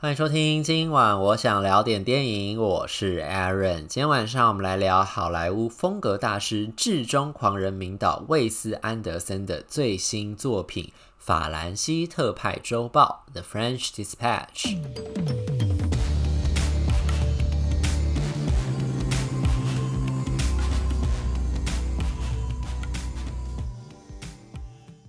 欢迎收听，今晚我想聊点电影，我是 Aaron。今天晚上我们来聊好莱坞风格大师、至中狂人名导魏斯·安德森的最新作品《法兰西特派周报》（The French Dispatch）。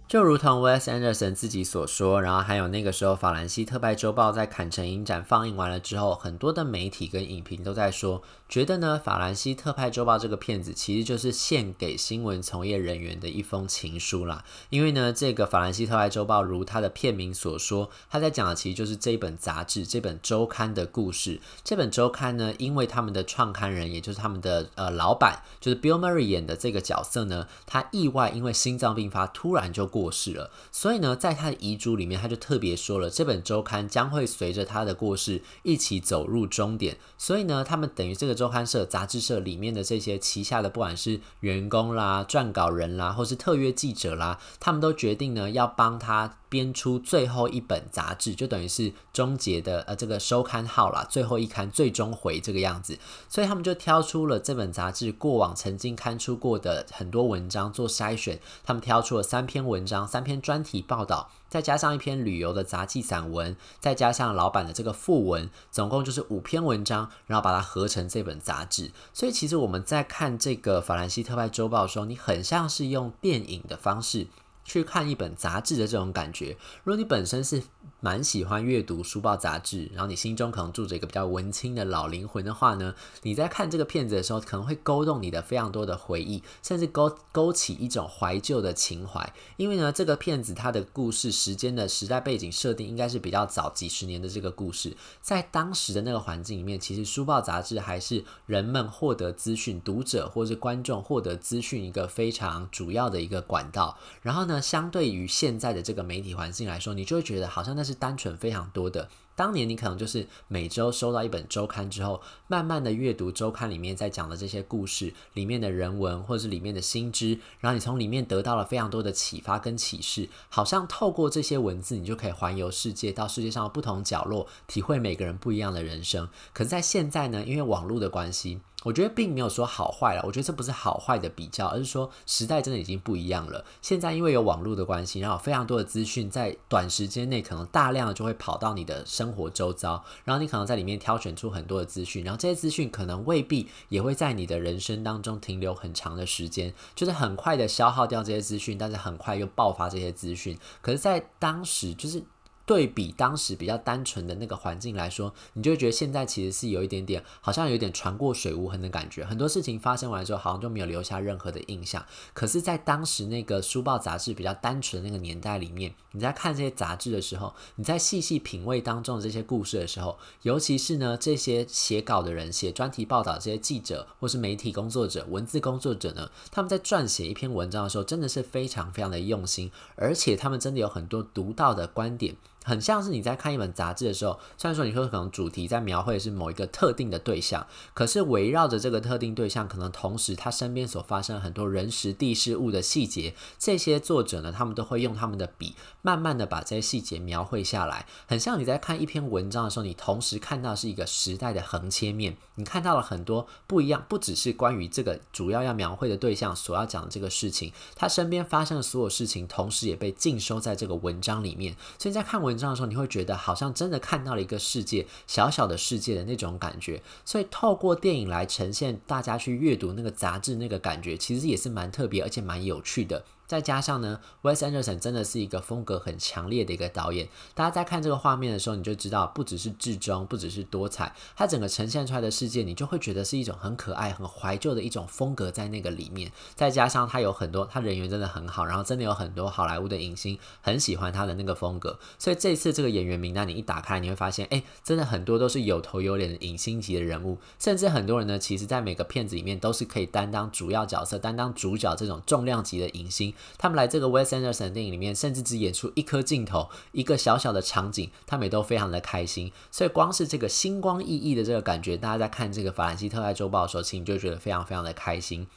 就如同 Wes Anderson 自己所说，然后还有那个时候，法兰西特派周报在坎城影展放映完了之后，很多的媒体跟影评都在说，觉得呢，法兰西特派周报这个片子其实就是献给新闻从业人员的一封情书啦。因为呢，这个法兰西特派周报如它的片名所说，他在讲的其实就是这一本杂志、这本周刊的故事。这本周刊呢，因为他们的创刊人，也就是他们的呃老板，就是 Bill Murray 演的这个角色呢，他意外因为心脏病发，突然就过。过世了，所以呢，在他的遗嘱里面，他就特别说了，这本周刊将会随着他的过世一起走入终点。所以呢，他们等于这个周刊社、杂志社里面的这些旗下的，不管是员工啦、撰稿人啦，或是特约记者啦，他们都决定呢，要帮他。编出最后一本杂志，就等于是终结的呃这个收刊号啦，最后一刊最终回这个样子，所以他们就挑出了这本杂志过往曾经刊出过的很多文章做筛选，他们挑出了三篇文章，三篇专题报道，再加上一篇旅游的杂记散文，再加上老板的这个副文，总共就是五篇文章，然后把它合成这本杂志。所以其实我们在看这个法兰西特派周报的时候，你很像是用电影的方式。去看一本杂志的这种感觉，如果你本身是蛮喜欢阅读书报杂志，然后你心中可能住着一个比较文青的老灵魂的话呢，你在看这个片子的时候，可能会勾动你的非常多的回忆，甚至勾勾起一种怀旧的情怀。因为呢，这个片子它的故事时间的时代背景设定应该是比较早几十年的这个故事，在当时的那个环境里面，其实书报杂志还是人们获得资讯、读者或是观众获得资讯一个非常主要的一个管道。然后那，相对于现在的这个媒体环境来说，你就会觉得好像那是单纯非常多的。当年你可能就是每周收到一本周刊之后，慢慢的阅读周刊里面在讲的这些故事里面的人文，或者是里面的新知，然后你从里面得到了非常多的启发跟启示，好像透过这些文字，你就可以环游世界，到世界上的不同角落，体会每个人不一样的人生。可是，在现在呢，因为网络的关系。我觉得并没有说好坏了，我觉得这不是好坏的比较，而是说时代真的已经不一样了。现在因为有网络的关系，然后非常多的资讯在短时间内可能大量的就会跑到你的生生活周遭，然后你可能在里面挑选出很多的资讯，然后这些资讯可能未必也会在你的人生当中停留很长的时间，就是很快的消耗掉这些资讯，但是很快又爆发这些资讯。可是，在当时就是。对比当时比较单纯的那个环境来说，你就会觉得现在其实是有一点点，好像有点船过水无痕的感觉。很多事情发生完之后，好像就没有留下任何的印象。可是，在当时那个书报杂志比较单纯的那个年代里面，你在看这些杂志的时候，你在细细品味当中的这些故事的时候，尤其是呢这些写稿的人、写专题报道这些记者或是媒体工作者、文字工作者呢，他们在撰写一篇文章的时候，真的是非常非常的用心，而且他们真的有很多独到的观点。很像是你在看一本杂志的时候，虽然说你说可能主题在描绘的是某一个特定的对象，可是围绕着这个特定对象，可能同时他身边所发生很多人时地事物的细节，这些作者呢，他们都会用他们的笔，慢慢的把这些细节描绘下来。很像你在看一篇文章的时候，你同时看到是一个时代的横切面，你看到了很多不一样，不只是关于这个主要要描绘的对象所要讲的这个事情，他身边发生的所有事情，同时也被尽收在这个文章里面。所以在看文。文章的时候，你会觉得好像真的看到了一个世界，小小的世界的那种感觉。所以透过电影来呈现大家去阅读那个杂志那个感觉，其实也是蛮特别，而且蛮有趣的。再加上呢，Wes Anderson 真的是一个风格很强烈的一个导演。大家在看这个画面的时候，你就知道，不只是至中，不只是多彩，它整个呈现出来的世界，你就会觉得是一种很可爱、很怀旧的一种风格在那个里面。再加上他有很多，他人缘真的很好，然后真的有很多好莱坞的影星很喜欢他的那个风格。所以这次这个演员名单你一打开，你会发现，哎，真的很多都是有头有脸的影星级的人物，甚至很多人呢，其实在每个片子里面都是可以担当主要角色、担当主角这种重量级的影星。他们来这个 Wes Anderson 电影里面，甚至只演出一颗镜头、一个小小的场景，他们也都非常的开心。所以光是这个星光熠熠的这个感觉，大家在看这个法兰西特派周报的时候，其实你就觉得非常非常的开心。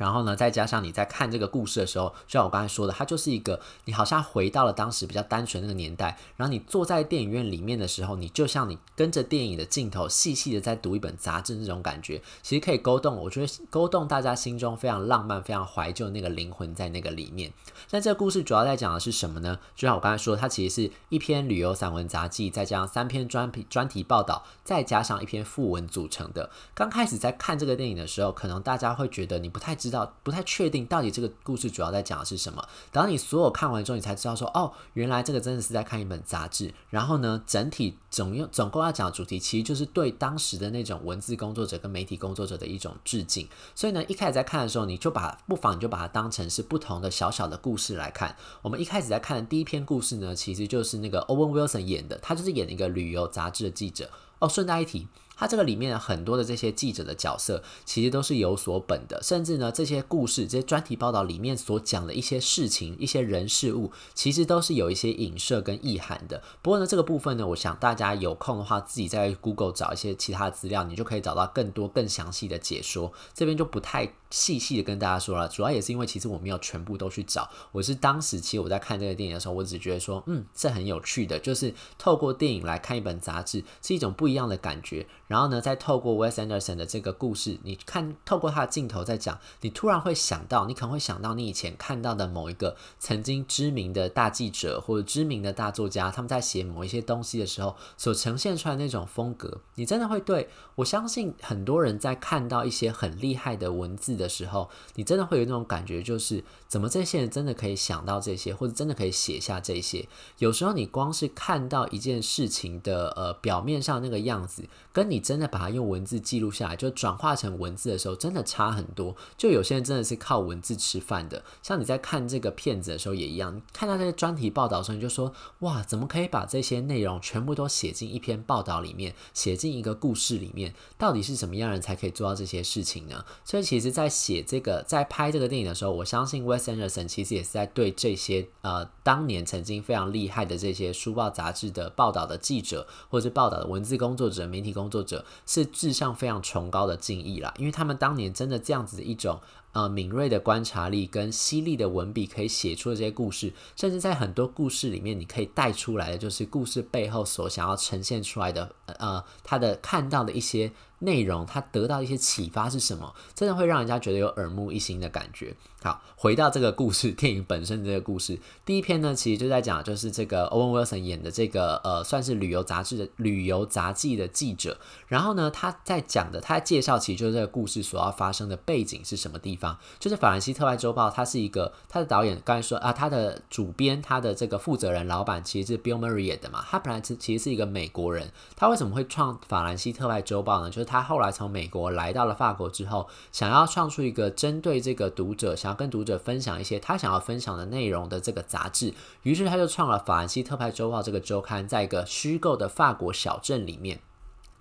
然后呢，再加上你在看这个故事的时候，就像我刚才说的，它就是一个你好像回到了当时比较单纯那个年代。然后你坐在电影院里面的时候，你就像你跟着电影的镜头，细细的在读一本杂志那种感觉，其实可以勾动，我觉得勾动大家心中非常浪漫、非常怀旧的那个灵魂在那个里面。那这个故事主要在讲的是什么呢？就像我刚才说，它其实是一篇旅游散文杂记，再加上三篇专题专题报道，再加上一篇副文组成的。刚开始在看这个电影的时候，可能大家会觉得你不太知。知道不太确定到底这个故事主要在讲的是什么。等到你所有看完之后，你才知道说，哦，原来这个真的是在看一本杂志。然后呢，整体总用总共要讲的主题，其实就是对当时的那种文字工作者跟媒体工作者的一种致敬。所以呢，一开始在看的时候，你就把不妨你就把它当成是不同的小小的故事来看。我们一开始在看的第一篇故事呢，其实就是那个 Owen Wilson 演的，他就是演一个旅游杂志的记者。哦，顺带一提。它这个里面很多的这些记者的角色，其实都是有所本的，甚至呢，这些故事、这些专题报道里面所讲的一些事情、一些人事物，其实都是有一些影射跟意涵的。不过呢，这个部分呢，我想大家有空的话，自己在 Google 找一些其他资料，你就可以找到更多更详细的解说。这边就不太细细的跟大家说了，主要也是因为其实我没有全部都去找，我是当时其实我在看这个电影的时候，我只觉得说，嗯，这很有趣的，就是透过电影来看一本杂志，是一种不一样的感觉。然后呢，再透过 Wes Anderson 的这个故事，你看透过他的镜头在讲，你突然会想到，你可能会想到你以前看到的某一个曾经知名的大记者或者知名的大作家，他们在写某一些东西的时候所呈现出来那种风格，你真的会对，我相信很多人在看到一些很厉害的文字的时候，你真的会有那种感觉，就是怎么这些人真的可以想到这些，或者真的可以写下这些。有时候你光是看到一件事情的呃表面上那个样子，跟你真的把它用文字记录下来，就转化成文字的时候，真的差很多。就有些人真的是靠文字吃饭的，像你在看这个片子的时候也一样，看到这些专题报道的时候，你就说哇，怎么可以把这些内容全部都写进一篇报道里面，写进一个故事里面？到底是什么样人才可以做到这些事情呢？所以其实，在写这个，在拍这个电影的时候，我相信 Wes Anderson 其实也是在对这些呃当年曾经非常厉害的这些书报杂志的报道的记者，或者是报道的文字工作者、媒体工作者。是致上非常崇高的敬意啦，因为他们当年真的这样子的一种呃敏锐的观察力跟犀利的文笔，可以写出这些故事，甚至在很多故事里面，你可以带出来的就是故事背后所想要呈现出来的呃他的看到的一些。内容，他得到一些启发是什么？真的会让人家觉得有耳目一新的感觉。好，回到这个故事，电影本身这个故事，第一篇呢，其实就在讲，就是这个 Owen Wilson 演的这个呃，算是旅游杂志的旅游杂记的记者。然后呢，他在讲的，他在介绍，其实就是这个故事所要发生的背景是什么地方？就是法兰西特派周报，他是一个他的导演刚才说啊，他的主编，他的这个负责人、老板其实是 Bill Murray 的嘛。他本来是其实是一个美国人，他为怎么会创法兰西特派周报呢？就是他后来从美国来到了法国之后，想要创出一个针对这个读者，想要跟读者分享一些他想要分享的内容的这个杂志，于是他就创了《法兰西特派周报》这个周刊，在一个虚构的法国小镇里面。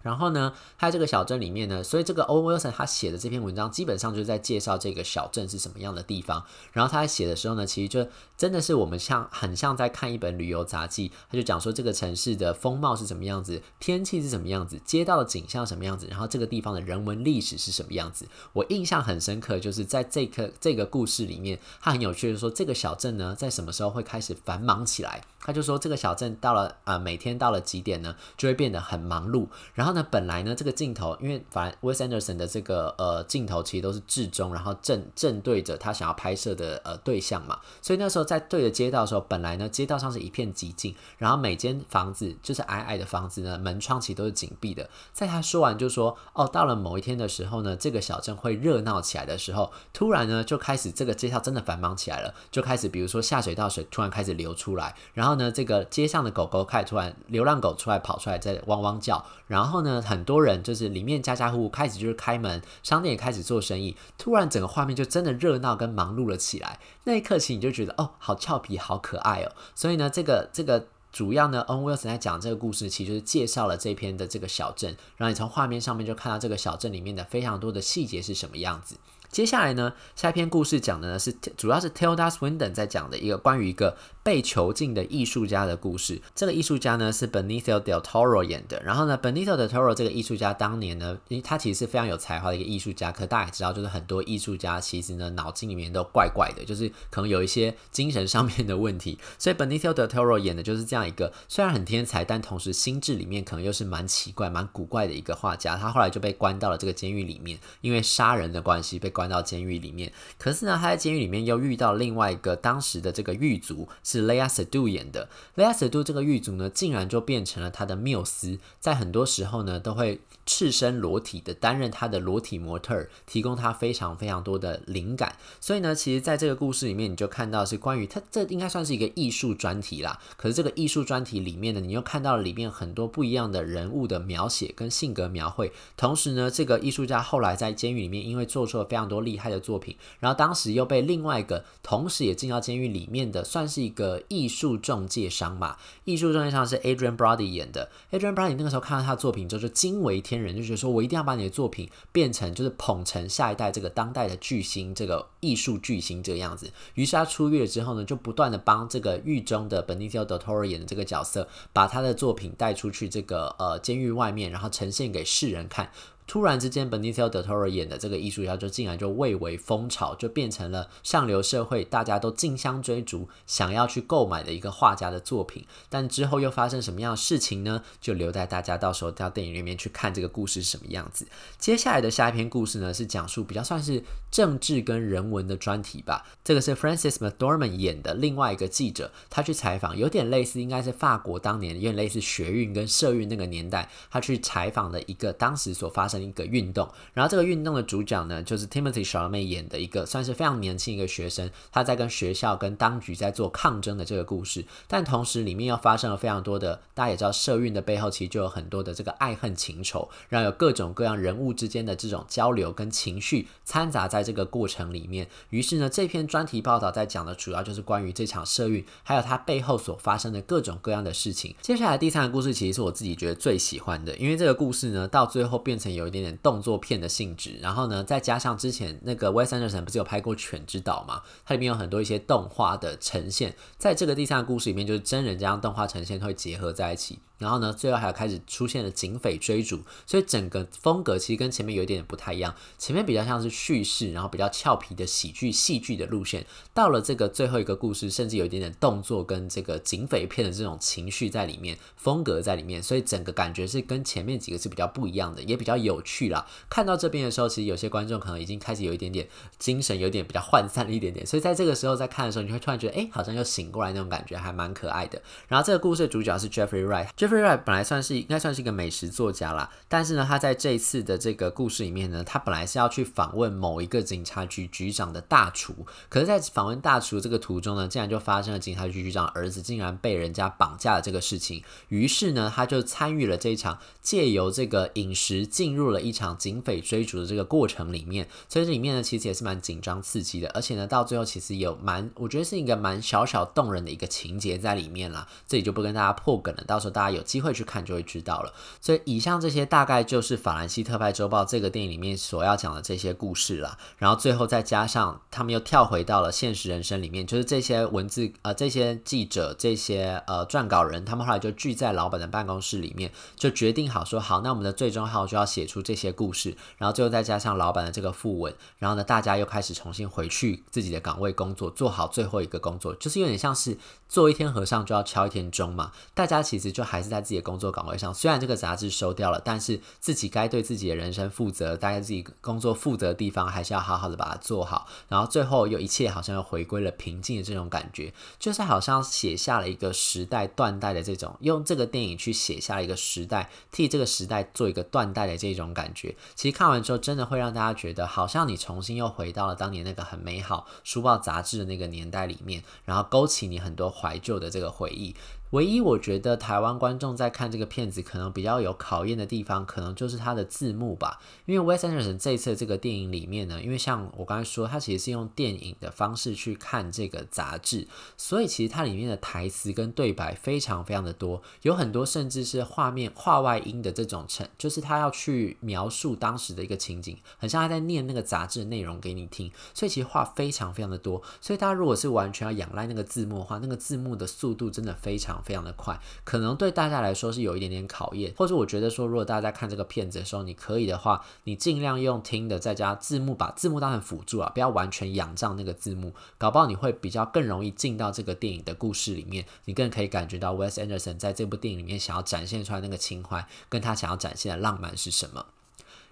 然后呢，他在这个小镇里面呢，所以这个 Owen Wilson 他写的这篇文章基本上就是在介绍这个小镇是什么样的地方。然后他在写的时候呢，其实就真的是我们像很像在看一本旅游杂记，他就讲说这个城市的风貌是什么样子，天气是什么样子，街道的景象什么样子，然后这个地方的人文历史是什么样子。我印象很深刻，就是在这个这个故事里面，他很有趣的说，这个小镇呢，在什么时候会开始繁忙起来？他就说这个小镇到了啊、每天到了几点呢，就会变得很忙碌。然后呢，本来呢，这个镜头，因为反正 Wes Anderson 的这个呃镜头其实都是至中，然后正正对着他想要拍摄的呃对象嘛，所以那时候在对着街道的时候，本来呢街道上是一片寂静，然后每间房子就是矮矮的房子呢，门窗其实都是紧闭的。在他说完就说哦，到了某一天的时候呢，这个小镇会热闹起来的时候，突然呢就开始这个街道真的繁忙起来了，就开始比如说下水道水突然开始流出来，然后呢这个街上的狗狗开始突然流浪狗出来跑出来在汪汪叫，然后呢很多人。就是里面家家户户开始就是开门，商店也开始做生意，突然整个画面就真的热闹跟忙碌了起来。那一刻起你就觉得哦，好俏皮，好可爱哦。所以呢，这个这个主要呢，on Wilson 在讲这个故事，其实就是介绍了这篇的这个小镇，然后你从画面上面就看到这个小镇里面的非常多的细节是什么样子。接下来呢，下一篇故事讲的呢是主要是 Tilda Swinton 在讲的一个关于一个。被囚禁的艺术家的故事。这个艺术家呢是 Benicio del Toro 演的。然后呢，Benicio del Toro 这个艺术家当年呢，因为他其实是非常有才华的一个艺术家。可大家也知道，就是很多艺术家其实呢脑筋里面都怪怪的，就是可能有一些精神上面的问题。所以 Benicio del Toro 演的就是这样一个虽然很天才，但同时心智里面可能又是蛮奇怪、蛮古怪的一个画家。他后来就被关到了这个监狱里面，因为杀人的关系被关到监狱里面。可是呢，他在监狱里面又遇到另外一个当时的这个狱卒是 Léa s e d u 演的。Léa s e d u 这个狱卒呢，竟然就变成了他的缪斯，在很多时候呢，都会赤身裸体的担任他的裸体模特儿，提供他非常非常多的灵感。所以呢，其实在这个故事里面，你就看到是关于他，这应该算是一个艺术专题啦。可是这个艺术专题里面呢，你又看到了里面很多不一样的人物的描写跟性格描绘。同时呢，这个艺术家后来在监狱里面，因为做出了非常多厉害的作品，然后当时又被另外一个同时也进到监狱里面的，算是一个艺术中介商吧。艺术中介商是 Adrian Brody 演的。Adrian Brody 那个时候看到他的作品之后就惊为天人，就觉得说我一定要把你的作品变成就是捧成下一代这个当代的巨星，这个艺术巨星这个样子。于是他出狱了之后呢，就不断的帮这个狱中的 Benicio del Toro 演的这个角色，把他的作品带出去这个呃监狱外面，然后呈现给世人看。突然之间，Benicio del Toro 演的这个艺术家就竟然就蔚为风潮，就变成了上流社会大家都竞相追逐、想要去购买的一个画家的作品。但之后又发生什么样的事情呢？就留待大家到时候到电影里面去看这个故事是什么样子。接下来的下一篇故事呢，是讲述比较算是政治跟人文的专题吧。这个是 Francis m c d o r m a n 演的另外一个记者，他去采访，有点类似，应该是法国当年有点类似学运跟社运那个年代，他去采访的一个当时所发生。一个运动，然后这个运动的主角呢，就是 Timothy Shawme 演的一个算是非常年轻一个学生，他在跟学校跟当局在做抗争的这个故事，但同时里面又发生了非常多的，大家也知道社运的背后其实就有很多的这个爱恨情仇，然后有各种各样人物之间的这种交流跟情绪掺杂在这个过程里面。于是呢，这篇专题报道在讲的主要就是关于这场社运，还有它背后所发生的各种各样的事情。接下来第三个故事其实是我自己觉得最喜欢的，因为这个故事呢，到最后变成有一点点动作片的性质，然后呢，再加上之前那个 Wes Anderson 不是有拍过《犬之岛》嘛？它里面有很多一些动画的呈现，在这个第三个故事里面，就是真人加上动画呈现会结合在一起。然后呢，最后还有开始出现了警匪追逐，所以整个风格其实跟前面有一点点不太一样。前面比较像是叙事，然后比较俏皮的喜剧、戏剧的路线。到了这个最后一个故事，甚至有一点点动作跟这个警匪片的这种情绪在里面，风格在里面，所以整个感觉是跟前面几个是比较不一样的，也比较有趣啦。看到这边的时候，其实有些观众可能已经开始有一点点精神，有点比较涣散了一点点。所以在这个时候在看的时候，你会突然觉得，哎，好像又醒过来那种感觉，还蛮可爱的。然后这个故事的主角是 Jeffrey Wright。本来算是应该算是一个美食作家啦，但是呢，他在这一次的这个故事里面呢，他本来是要去访问某一个警察局局长的大厨，可是，在访问大厨这个途中呢，竟然就发生了警察局局长儿子竟然被人家绑架了这个事情。于是呢，他就参与了这一场借由这个饮食进入了一场警匪追逐的这个过程里面。所以这里面呢，其实也是蛮紧张刺激的，而且呢，到最后其实有蛮，我觉得是一个蛮小小动人的一个情节在里面啦。这里就不跟大家破梗了，到时候大家有有机会去看就会知道了。所以以上这些大概就是《法兰西特派周报》这个电影里面所要讲的这些故事了。然后最后再加上他们又跳回到了现实人生里面，就是这些文字呃这些记者这些呃撰稿人，他们后来就聚在老板的办公室里面，就决定好说好，那我们的最终号就要写出这些故事。然后最后再加上老板的这个副文，然后呢，大家又开始重新回去自己的岗位工作，做好最后一个工作，就是有点像是做一天和尚就要敲一天钟嘛。大家其实就还是在自己的工作岗位上，虽然这个杂志收掉了，但是自己该对自己的人生负责，大概自己工作负责的地方还是要好好的把它做好。然后最后又一切好像又回归了平静的这种感觉，就是好像写下了一个时代断代的这种，用这个电影去写下了一个时代，替这个时代做一个断代的这种感觉。其实看完之后，真的会让大家觉得，好像你重新又回到了当年那个很美好书报杂志的那个年代里面，然后勾起你很多怀旧的这个回忆。唯一我觉得台湾观众在看这个片子可能比较有考验的地方，可能就是它的字幕吧。因为 West Anderson 这一次这个电影里面呢，因为像我刚才说，他其实是用电影的方式去看这个杂志，所以其实它里面的台词跟对白非常非常的多，有很多甚至是画面画外音的这种成，就是他要去描述当时的一个情景，很像他在念那个杂志的内容给你听，所以其实话非常非常的多。所以大家如果是完全要仰赖那个字幕的话，那个字幕的速度真的非常。非常的快，可能对大家来说是有一点点考验，或者我觉得说，如果大家在看这个片子的时候，你可以的话，你尽量用听的，再加字幕，把字幕当成辅助啊，不要完全仰仗那个字幕，搞不好你会比较更容易进到这个电影的故事里面，你更可以感觉到 Wes Anderson 在这部电影里面想要展现出来那个情怀，跟他想要展现的浪漫是什么。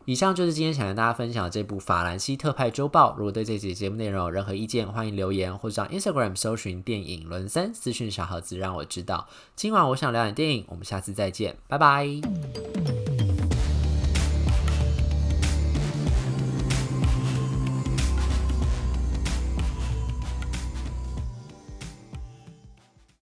以上就是今天想跟大家分享的这部《法兰西特派周报》。如果对这集节目内容有任何意见，欢迎留言或者上 Instagram 搜寻电影轮三私讯小盒子让我知道。今晚我想聊点电影，我们下次再见，拜拜。